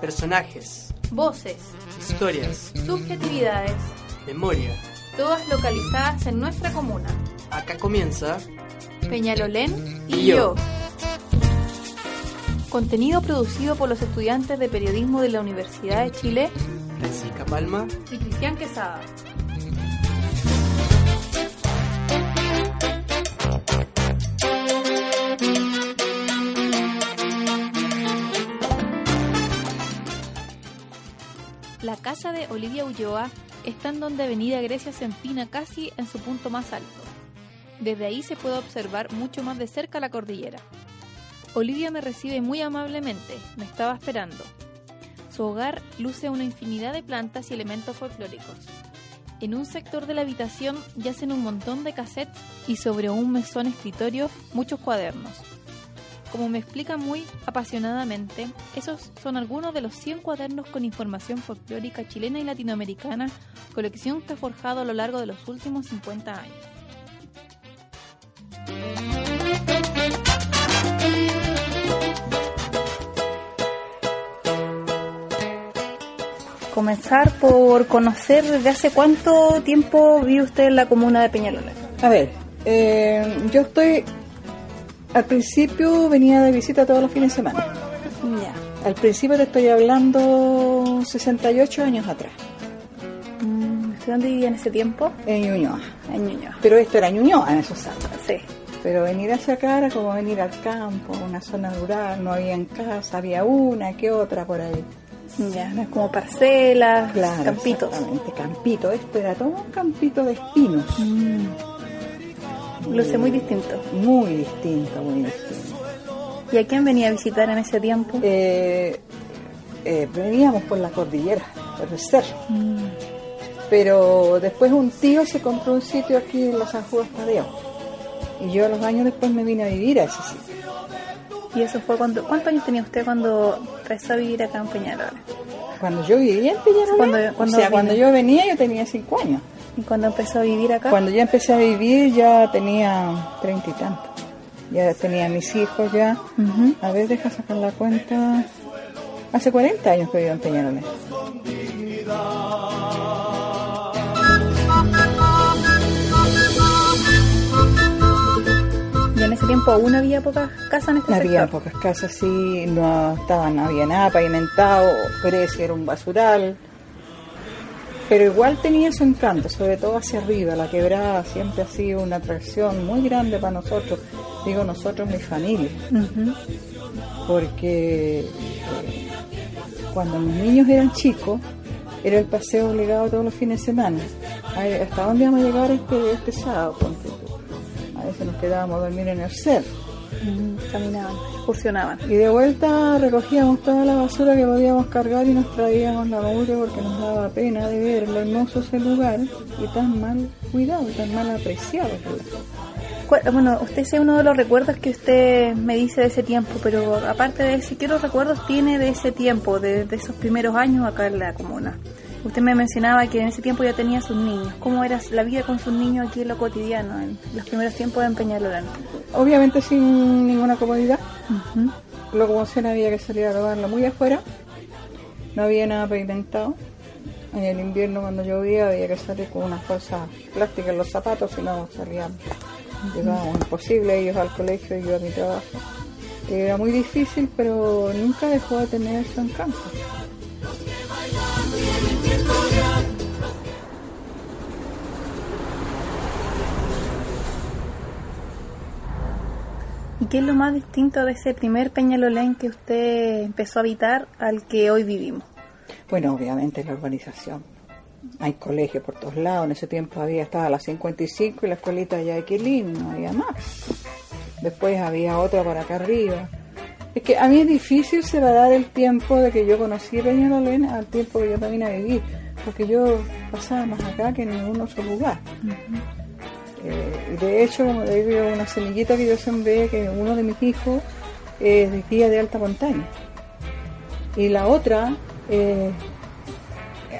personajes, voces, historias, subjetividades, memoria. todas localizadas en nuestra comuna. Acá comienza Peñalolén y, Y yo. yo. Contenido producido por los estudiantes de periodismo de la Universidad de Chile Francisca Palma. y Cristian Quesada. Casa de Olivia Ulloa está en donde Avenida Grecia se empina casi en su punto más alto. Desde ahí se puede observar mucho más de cerca la cordillera. Olivia me recibe muy amablemente, me estaba esperando. Su hogar luce una infinidad de plantas y elementos folclóricos. En un sector de la habitación yacen un montón de cassettes y sobre un mesón escritorio muchos cuadernos. Como me explica muy apasionadamente, esos son algunos de los 100 cuadernos con información folclórica chilena y latinoamericana, colección que ha forjado a lo largo de los últimos 50 años. Comenzar por conocer desde hace cuánto tiempo vive usted en la comuna de Peñalolén. A ver, eh, yo estoy. Al principio venía de visita todos los fines de semana. Ya. Al principio te estoy hablando 68 años atrás, Mm, ¿usted ¿Dónde vivía en ese tiempo? en Ñuñoa. En Ñuñoa. Pero esto era Ñuñoa en esos años. Sí. Pero venir hacia acá era como venir al campo, una zona rural, no había en casa, había una que otra por ahí. Ya, no es como parcelas, Claro, campitos. Exactamente, campito. Esto era todo un campito de espinos. Mm. Luce muy distinto. Muy distinto, muy distinto. ¿Y a quién venía a visitar en ese tiempo? Eh, eh, veníamos por la cordillera, por el cerro. Mm. Pero después un tío se compró un sitio aquí en la San Juan Tadeo. Y yo a los años después me vine a vivir a ese sitio. ¿Y eso fue cuando... ¿Cuántos años tenía usted cuando empezó a vivir acá en Peñalolén? Cuando yo vivía en Peñalolén, Cuando- cuando o sea, cuando yo venía yo tenía cinco años. ¿Y cuando empezó a vivir acá? Cuando ya empecé a vivir ya tenía treinta y tantos. Ya tenía mis hijos ya. A ver, deja sacar la cuenta. Hace 40 años que vivo en Peñalolén. ¿Y en ese tiempo aún había pocas casas en este Había sector? pocas casas, sí, no estaban, no había nada pavimentado, Grecia era un basural. Pero igual tenía su encanto, sobre todo hacia arriba. La quebrada siempre ha sido una atracción muy grande para nosotros. Digo nosotros, mi familia. Ujú. Porque eh, cuando mis niños eran chicos, era el paseo obligado todos los fines de semana. ¿Hasta dónde vamos a llegar este, este sábado? Tú. A veces nos quedábamos a dormir en el cerro. Caminaban, excursionaban. Y de vuelta recogíamos toda la basura que podíamos cargar y nos traíamos la mugre porque nos daba pena de ver lo hermoso ese lugar y tan mal cuidado, tan mal apreciado. Bueno, usted es uno de los recuerdos que usted me dice de ese tiempo, pero aparte de ese, ¿qué otros recuerdos tiene de ese tiempo, de, de esos primeros años acá en la comuna? Usted me mencionaba que en ese tiempo ya tenía sus niños. ¿Cómo era la vida con sus niños aquí en lo cotidiano, en los primeros tiempos en Peñalolén? Obviamente sin ninguna comodidad. Ujú. Locomoción había que salir a robarla muy afuera. No había nada pavimentado. En el invierno cuando llovía había que salir con unas cosas plásticas en los zapatos, si no salíamos. Llegábamos imposible, ellos al colegio y yo a mi trabajo. Era muy difícil, pero nunca dejó de tener su encanto. ¿Y qué es lo más distinto de ese primer Peñalolén que usted empezó a habitar al que hoy vivimos? Bueno, obviamente la urbanización. Hay colegios por todos lados. En ese tiempo había estaba la 55 y la escuelita ya de Quilín, no había más. Después había otra por acá arriba. Es que a mí es difícil separar el tiempo de que yo conocí Peñalolén al tiempo que yo también a vivir, porque yo pasaba más acá que en ningún otro lugar. Eh, de hecho, como le digo, una semillita que yo sembré, que uno de mis hijos es de guía de alta montaña. Y la otra eh,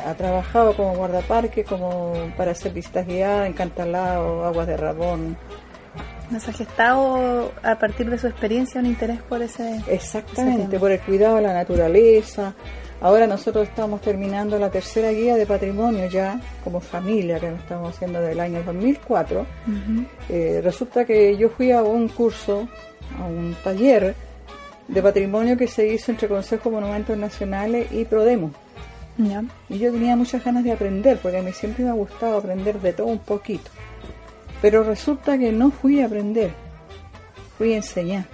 ha trabajado como guardaparque, como para hacer visitas guiadas en Cantalao, Aguas de Rabón. ¿Nos ha gestado a partir de su experiencia un interés por ese... Exactamente, por el cuidado de la naturaleza, Ahora nosotros estamos terminando la tercera guía de patrimonio ya como familia que lo estamos haciendo del año 2004. Eh, resulta que yo fui a un curso, a un taller de patrimonio que se hizo entre Consejo de Monumentos Nacionales y Prodemo. Y yo tenía muchas ganas de aprender, porque a mí siempre me ha gustado aprender de todo un poquito. Pero resulta que no fui a aprender, fui a enseñar.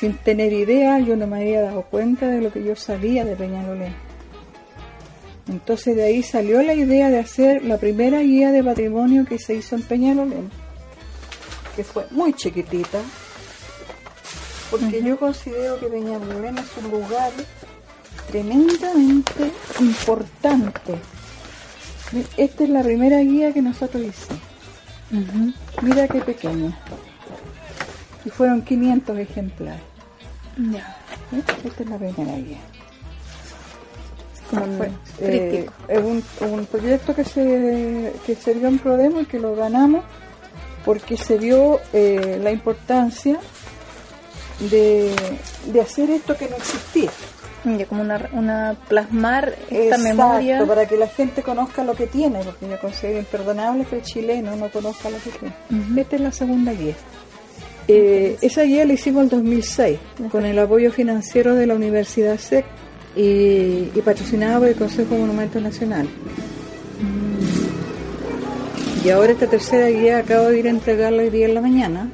Sin tener idea, yo no me había dado cuenta de lo que yo sabía de Peñalolén. Entonces de ahí salió la idea de hacer la primera guía de patrimonio que se hizo en Peñalolén, que fue muy chiquitita, porque yo considero que Peñalolén es un lugar tremendamente importante. Esta es la primera guía que nosotros hicimos. Mira qué pequeña. Y fueron 500 ejemplares. Ya. ¿eh? Esta es la primera guía. Como un Fue, eh, es un, un proyecto que se, que se dio en Prodemo y que lo ganamos porque se vio eh, la importancia de, de hacer esto que no existía. Ya, como una, una plasmar esta Exacto, memoria. para que la gente conozca lo que tiene, porque yo considero imperdonable que el chileno no conozca lo que tiene. Esta es la segunda guía. Eh, esa guía la hicimos en 2006 con el apoyo financiero de la Universidad SEC y, y patrocinada por el Consejo de Monumentos Nacional. Y ahora esta tercera guía acabo de ir a entregarla hoy día en la mañana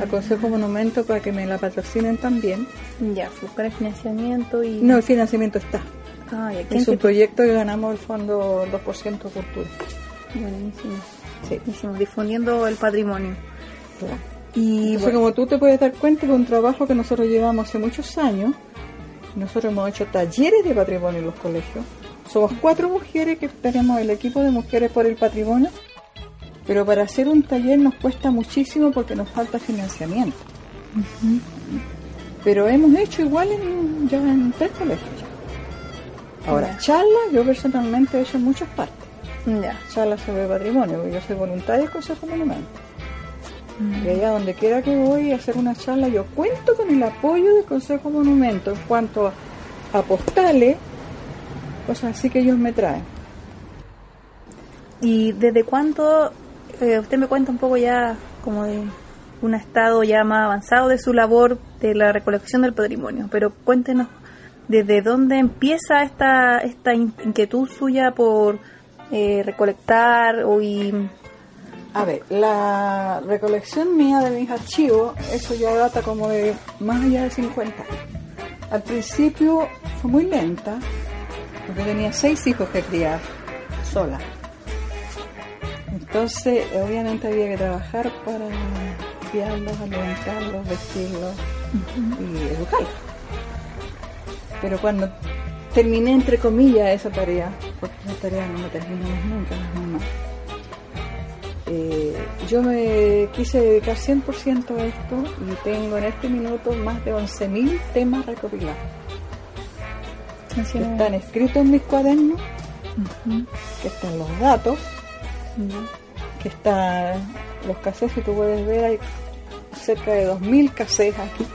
al Consejo Monumento para que me la patrocinen también. Ya, buscar el financiamiento y. No, el financiamiento está. Ah, ya, ¿quién Es un te- proyecto que ganamos el fondo 2% Cultura. Buenísimo. Sí. Buenísimo, difundiendo el patrimonio. claro. Y Entonces, bueno, como tú te puedes dar cuenta, es un trabajo que nosotros llevamos hace muchos años. Nosotros hemos hecho talleres de patrimonio en los colegios. Somos cuatro mujeres que tenemos el equipo de mujeres por el patrimonio, pero para hacer un taller nos cuesta muchísimo porque nos falta financiamiento. Pero hemos hecho igual en, ya en tres colegios. Ahora, Ya. charlas, yo personalmente he hecho en muchas partes. ya. charlas sobre patrimonio, porque yo soy voluntaria del Consejo Monumento. Y allá donde quiera que voy a hacer una charla, yo cuento con el apoyo del Consejo Monumento en cuanto a, postales, cosas así que ellos me traen. ¿Y desde cuándo eh, usted me cuenta un poco ya como de un estado ya más avanzado de su labor de la recolección del patrimonio? Pero cuéntenos desde dónde empieza esta, esta in- inquietud suya por eh, recolectar o y... A ver, la recolección mía de mis archivos, eso ya data como de más allá de 50 años. Al principio fue muy lenta, porque tenía seis hijos que criar sola. Entonces, obviamente había que trabajar para criarlos, alimentarlos, vestirlos y educarlos. Pero cuando terminé, entre comillas, esa tarea, porque esa tarea no la terminamos nunca, las mamás, eh, yo me quise dedicar 100% a esto y tengo en este minuto más de 11.000 temas recopilados. Están escritos en mis cuadernos, que están los datos, que están los cassettes que tú puedes ver, hay cerca de 2.000 cassettes aquí.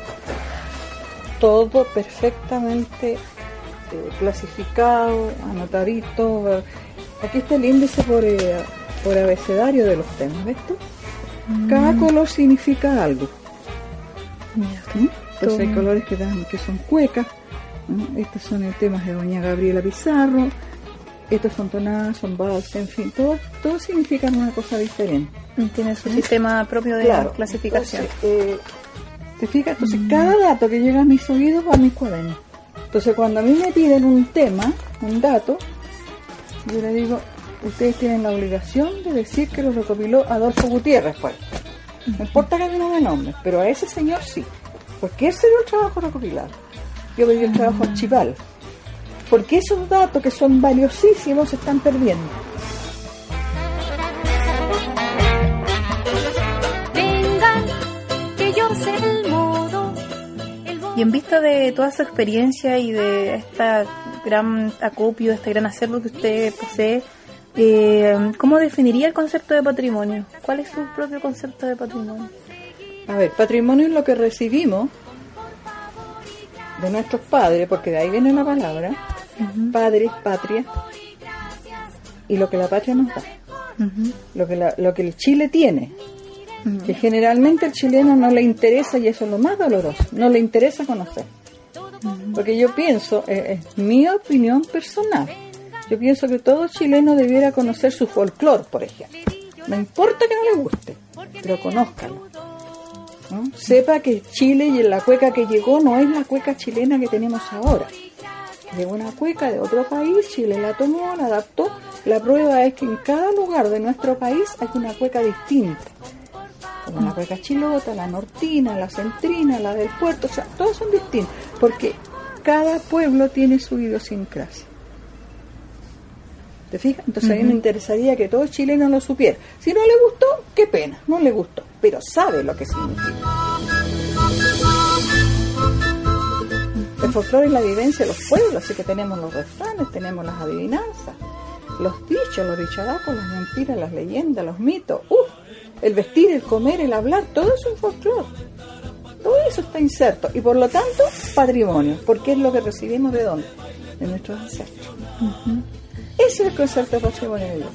Todo perfectamente eh, clasificado, anotadito. Aquí está el índice por, eh, por abecedario de los temas, ¿ves tú? Cada color significa algo. ¿Mm? Entonces hay colores que, dan, que son cuecas. ¿no? Estos son el temas de doña Gabriela Pizarro. Estos son tonadas, son valses, en fin, todos todo significan una cosa diferente. Tiene su sistema propio de Claro, clasificación. entonces, eh, ¿Te fijas? Entonces, cada dato que llega a mis oídos va a mis cuadernos. Entonces, cuando a mí me piden un tema, un dato, yo le digo, ustedes tienen la obligación de decir que lo recopiló Adolfo Gutiérrez, pues. No importa que no me nombre, pero a ese señor sí. Porque ese era el trabajo recopilado. Yo pedí el trabajo archival. Porque esos datos que son valiosísimos se están perdiendo. Vengan, que yo sé el modo. El modo Y en vista de toda su experiencia y de esta gran acopio, este gran acervo que usted posee, eh, ¿cómo definiría el concepto de patrimonio? ¿Cuál es su propio concepto de patrimonio? A ver, patrimonio es lo que recibimos de nuestros padres, porque de ahí viene la palabra, padres, patria, y lo que la patria nos da, Ujú. lo que, la- lo que el Chile tiene, que generalmente al chileno no le interesa, y eso es lo más doloroso, no le interesa conocer. Porque yo pienso, eh, es mi opinión personal, yo pienso que todo chileno debiera conocer su folclore, por ejemplo. No importa que no le guste, pero conózcalo. Sepa que Chile y la cueca que llegó no es la cueca chilena que tenemos ahora. Llegó una cueca de otro país, Chile la tomó, la adaptó. La prueba es que en cada lugar de nuestro país hay una cueca distinta. Como la cueca chilota, la nortina, la centrina, la del puerto, o sea, todos son distintos. Porque cada pueblo tiene su idiosincrasia. ¿Te fijas? Entonces a mí me interesaría que todo chileno lo supiera. Si no le gustó, qué pena, no le gustó, pero sabe lo que significa. El folclore es la vivencia de los pueblos, así que tenemos los refranes, tenemos las adivinanzas, los dichos, los dicharacos, las mentiras, las leyendas, los mitos, ¡uf! el vestir, el comer, el hablar, todo es un folclore. Todo eso está inserto y por lo tanto patrimonio, porque es lo que recibimos de dónde? De nuestros ancestros. El concepto de tengo.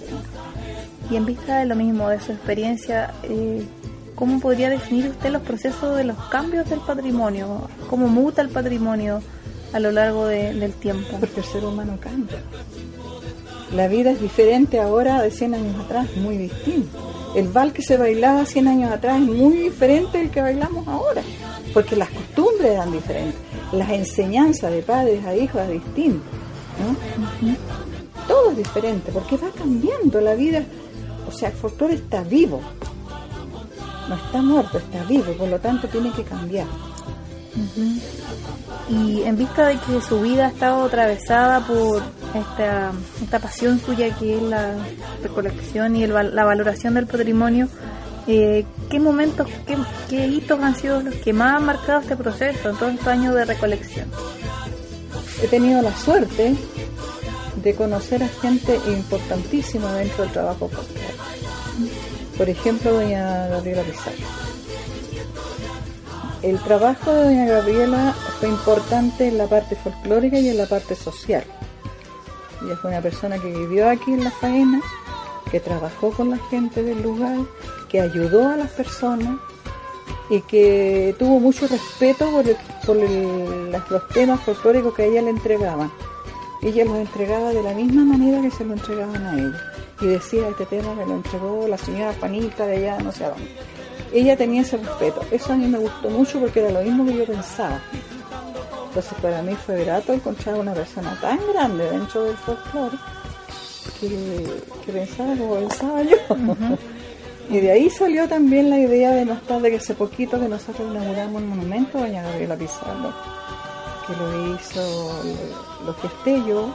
Y en vista de lo mismo, de su experiencia, eh, ¿cómo podría definir usted los procesos de los cambios del patrimonio? ¿Cómo muta el patrimonio a lo largo de- del tiempo? Porque el ser humano cambia. La vida es diferente ahora de 100 años atrás, muy distinto. El bal que se bailaba 100 años atrás es muy diferente del que bailamos ahora, porque las costumbres eran diferentes, las enseñanzas de padres a hijos es distinto, ¿no? Todo es diferente, porque va cambiando la vida. O sea, el folclore está vivo, no está muerto, está vivo, por lo tanto tiene que cambiar. Y en vista de que su vida ha estado atravesada por esta, esta pasión suya que es la recolección y el la valoración del patrimonio, eh, ¿qué momentos, qué, qué hitos han sido los que más han marcado este proceso en todos estos años de recolección? he tenido la suerte de conocer a gente importantísima dentro del trabajo folclórico. Por ejemplo, doña Gabriela Pizarro. El trabajo de doña Gabriela fue importante en la parte folclórica y en la parte social. Ella fue una persona que vivió aquí en La Faena, que trabajó con la gente del lugar, que ayudó a las personas y que tuvo mucho respeto por, los temas folclóricos que a ella le entregaban. Ella los entregaba de la misma manera que se lo entregaban a ella. Y decía, este tema me lo entregó la señora Juanita de allá, no sé a dónde. Ella tenía ese respeto. Eso a mí me gustó mucho porque era lo mismo que yo pensaba. Entonces para mí fue grato encontrar una persona tan grande dentro del folclore que, que pensaba como pensaba yo. Y de ahí salió también la idea de más tarde que hace poquito que nosotros inauguramos un monumento a doña Gabriela Pizarro, que lo hizo, lo, lo gesté yo,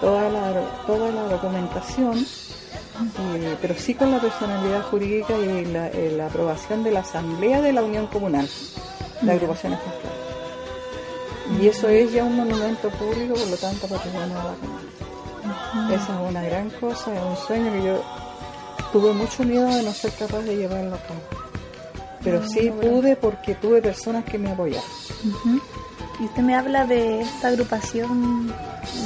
toda la, toda la documentación, eh, pero sí con la personalidad jurídica y la, eh, la aprobación de la Asamblea de la Unión Comunal de Agrupaciones Folclóricas. Y eso es ya un monumento público, por lo tanto patrimonio de la comunidad. Esa es una gran cosa, es un sueño que yo tuve mucho miedo de no ser capaz de llevarlo a cabo. Pero sí pude porque tuve personas que me apoyaron. Y usted me habla de esta agrupación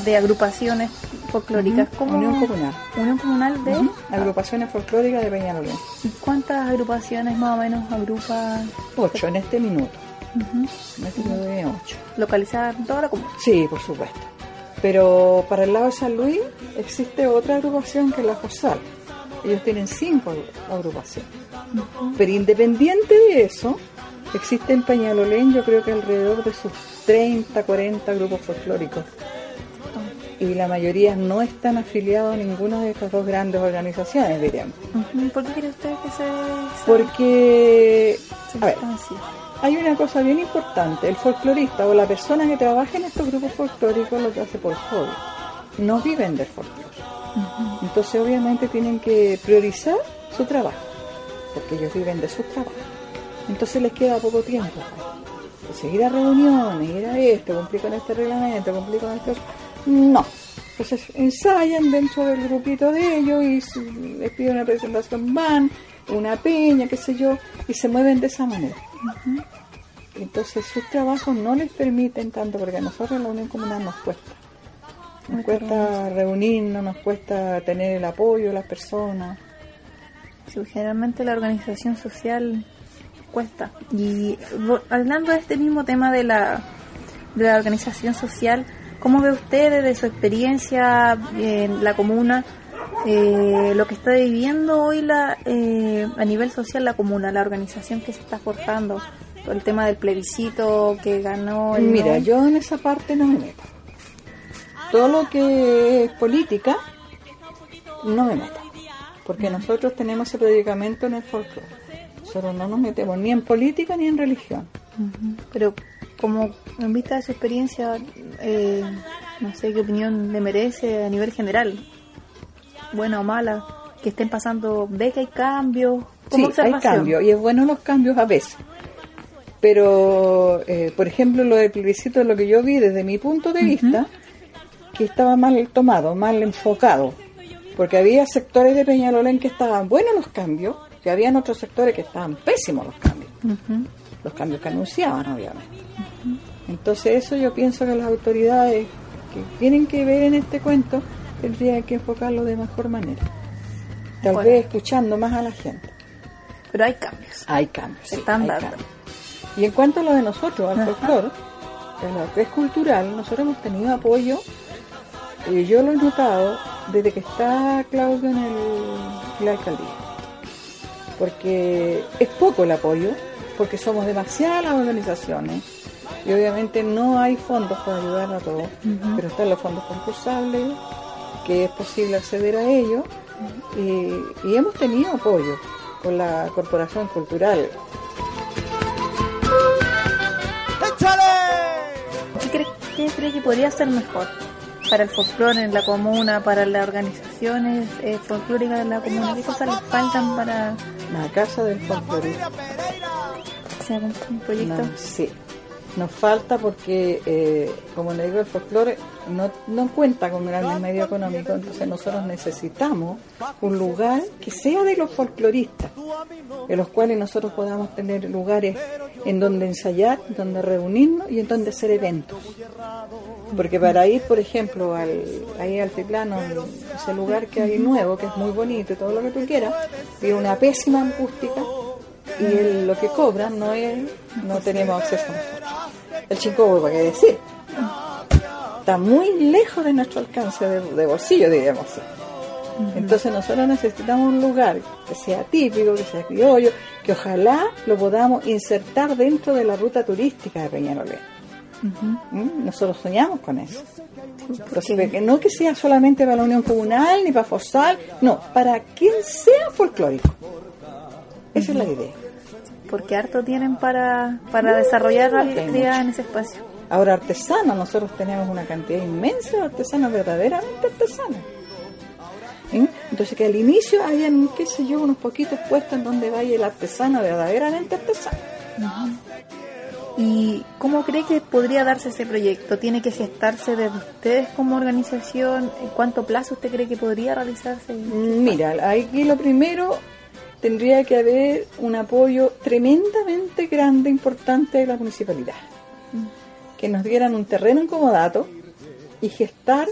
de agrupaciones folclóricas. Ujú. ¿Cómo- Unión Comunal. Unión Comunal de... Ujú. Agrupaciones folclóricas de Peñalolén. ¿Y cuántas agrupaciones más o menos agrupa Ocho en este minuto. En este minuto tiene ocho. localizadas en toda la comuna? Sí, por supuesto. Pero para el lado de San Luis existe otra agrupación que es la FOSAL. Ellos tienen cinco agru- agrupaciones. Pero independiente de eso, existe en Peñalolén yo creo que alrededor de sus 30, 40 grupos folclóricos. Y la mayoría no están afiliados a ninguna de estas dos grandes organizaciones, diríamos. ¿Por qué cree usted que se, se, Porque, se a ver, hay una cosa bien importante. El folclorista o la persona que trabaja en estos grupos folclóricos lo que hace por hobby. No viven del folclore. Entonces obviamente tienen que priorizar su trabajo, porque ellos viven de su trabajo. Entonces les queda poco tiempo. pues. Seguir a reuniones, ir a esto, cumplir con este reglamento, cumplir con esto. No. Entonces ensayan dentro del grupito de ellos y les piden una presentación, van, una peña, qué sé yo, y se mueven de esa manera. Entonces sus trabajos no les permiten tanto, porque a nosotros en la Unión Comunal nos cuesta. Nos cuesta reunirnos, nos cuesta tener el apoyo de las personas. Sí, generalmente la organización social cuesta. Y hablando de este mismo tema de la, de la organización social, ¿cómo ve usted desde su experiencia en la comuna eh, lo que está viviendo hoy la, eh, a nivel social la comuna, la organización que se está forjando? Todo el tema del plebiscito que ganó el Mira, no. yo en esa parte no me meto. Todo lo que es política, no me meto. Porque nosotros tenemos ese predicamento en el folclore. Nosotros no nos metemos ni en política ni en religión. Pero como en vista de su experiencia, eh, no sé qué opinión le merece a nivel general, buena o mala, que estén pasando, ve que hay cambios, como Sí, hay cambios y es bueno los cambios a veces. Pero, eh, por ejemplo, lo del plebiscito, lo que yo vi desde mi punto de vista, que estaba mal tomado, mal enfocado. Porque había sectores de Peñalolén que estaban buenos los cambios y habían otros sectores que estaban pésimos los cambios. Los cambios que anunciaban, obviamente. Entonces, eso yo pienso que las autoridades que tienen que ver en este cuento tendrían que enfocarlo de mejor manera. Tal Bueno. vez escuchando más a la gente. Pero hay cambios. Hay cambios. Sí, están hay cambios. Y en cuanto a lo de nosotros, al folclore, en es cultural, nosotros hemos tenido apoyo, y yo lo he notado desde que está Claudio en, el- en la alcaldía. Porque es poco el apoyo, porque somos demasiadas las organizaciones, y obviamente no hay fondos para ayudar a todos, pero están los fondos concursables, que es posible acceder a ellos, y, y hemos tenido apoyo con la Corporación Cultural. ¿Qué cree, qué cree que podría ser mejor para el folclore en la comuna, para las organizaciones eh, folclóricas de la comuna? ¿Qué cosas les faltan para La casa del folclorista. sea un, un proyecto? No, sí. Nos falta porque, eh, como le digo, el folclore no, no cuenta con grandes medios económicos, entonces nosotros necesitamos un lugar que sea de los folcloristas, en los cuales nosotros podamos tener lugares en donde ensayar, donde reunirnos y en donde hacer eventos. Porque para ir, por ejemplo, al, ahí al altiplano, ese lugar que hay nuevo, que es muy bonito y todo lo que tú quieras, tiene una pésima acústica y el- lo que cobran no es, no tenemos acceso nosotros. El chico, ¿para qué decir? Está muy lejos de nuestro alcance de, de bolsillo, diríamos así. Entonces nosotros necesitamos un lugar que sea típico, que sea criollo, que ojalá lo podamos insertar dentro de la ruta turística de Peñalolén. Ujú. ¿Mm? Nosotros soñamos con eso. Entonces, que no que sea solamente para la Unión Comunal ni para Forzal, no, para quien sea folclórico. Esa es la idea. Porque harto tienen para, para desarrollar la hay actividad en ese espacio. Ahora, artesanos, nosotros tenemos una cantidad inmensa de artesanos, verdaderamente artesanos. Entonces, que al inicio hayan, qué sé yo, unos poquitos puestos en donde vaya el artesano verdaderamente artesano. ¿Y cómo cree que podría darse ese proyecto? ¿Tiene que gestarse desde ustedes como organización? ¿En cuánto plazo usted cree que podría realizarse? Mira, aquí lo primero tendría que haber un apoyo tremendamente grande, importante de la municipalidad. Que nos dieran un terreno en comodato y gestar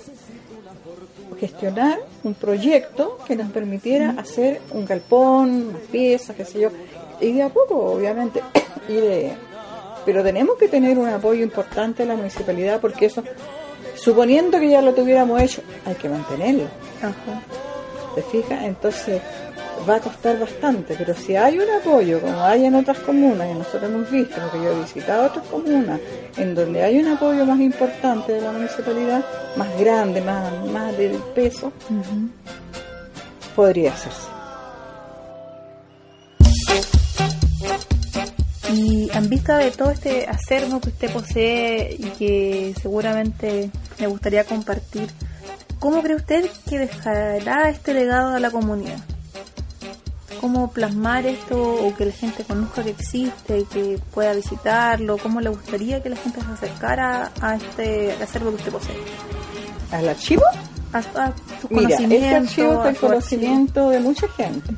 gestionar un proyecto que nos permitiera hacer un galpón, unas piezas, qué sé yo. Y de a poco, obviamente, de- pero tenemos que tener un apoyo importante de la municipalidad porque eso, suponiendo que ya lo tuviéramos hecho, hay que mantenerlo. Ajá. ¿Te fijas? Entonces va a costar bastante, pero si hay un apoyo, como hay en otras comunas, y nosotros hemos visto, porque yo he visitado otras comunas, en donde hay un apoyo más importante de la municipalidad, más grande, más, más del peso, podría hacerse. Y en vista de todo este acervo que usted posee y que seguramente me gustaría compartir, ¿cómo cree usted que dejará este legado a la comunidad? ¿Cómo plasmar esto o que la gente conozca que existe y que pueda visitarlo? ¿Cómo le gustaría que la gente se acercara a este acervo que usted posee? ¿Al archivo? A, a su Mira, este archivo en su conocimiento de mucha gente.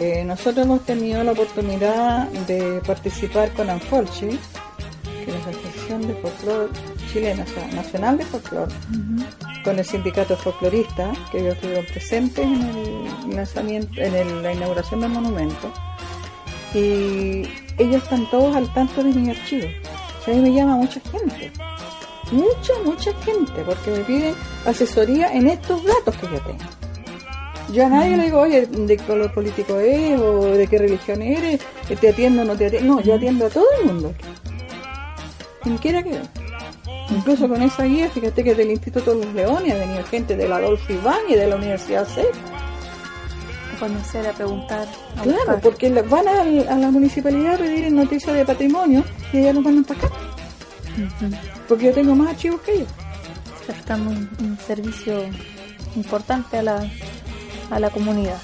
Eh, nosotros hemos tenido la oportunidad de participar con Anfolchi, que es la Asociación de Folclore Chilena, o sea, Nacional de Folclore, con el sindicato folclorista, que ellos estuvieron presentes en el lanzamiento, en la inauguración del monumento. Y ellos están todos al tanto de mi archivo. O sea, a me llama mucha gente. Mucha, mucha gente, porque me piden asesoría en estos datos que yo tengo. Yo a nadie le digo, oye, de qué color político es, o de qué religión eres, te atiendo o no te atiendo. No, yo atiendo a todo el mundo. Quien quiera que. Incluso con esa guía, fíjate que del Instituto de los Leones ha venido gente del Adolfo Ibáñez, de la Universidad C. A conocer, a preguntar, a Claro, buscar. porque van a, la municipalidad a pedir noticias de patrimonio y ellos nos mandan para acá. Porque yo tengo más archivos que ellos. prestando un, un servicio importante a la, a la comunidad.